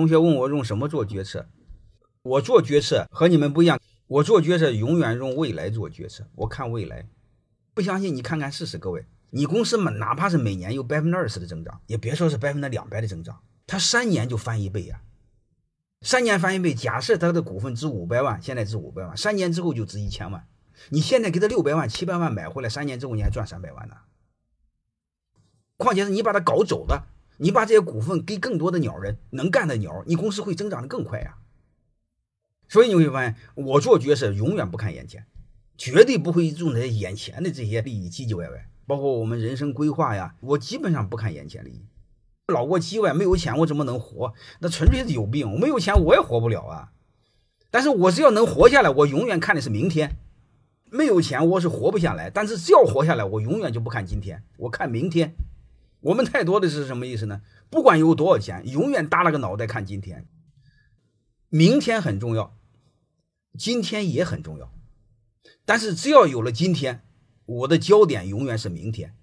同学问我用什么做决策，我做决策和你们不一样，我做决策永远用未来做决策，我看未来。不相信你看看试试，各位，你公司嘛，哪怕是每年有百分之二十的增长，也别说是百分之两百的增长，它三年就翻一倍呀。三年翻一倍，假设他的股份值五百万，现在值五百万，三年之后就值一千万。你现在给他六百万、七百万买回来，三年之后你还赚三百万呢。况且是你把它搞走了，你把这些股份给更多的鸟人，能干的鸟，你公司会增长的更快呀。所以你会发现，我做决策永远不看眼前，绝对不会用那些眼前的这些利益唧唧歪歪，包括我们人生规划呀，我基本上不看眼前利益。老过叽歪，没有钱我怎么能活？那纯粹是有病。没有钱我也活不了啊。但是我只要能活下来，我永远看的是明天。没有钱我是活不下来，但是只要活下来，我永远就不看今天，我看明天。我们太多的是什么意思呢？不管有多少钱，永远耷拉个脑袋看今天。明天很重要，今天也很重要，但是只要有了今天，我的焦点永远是明天。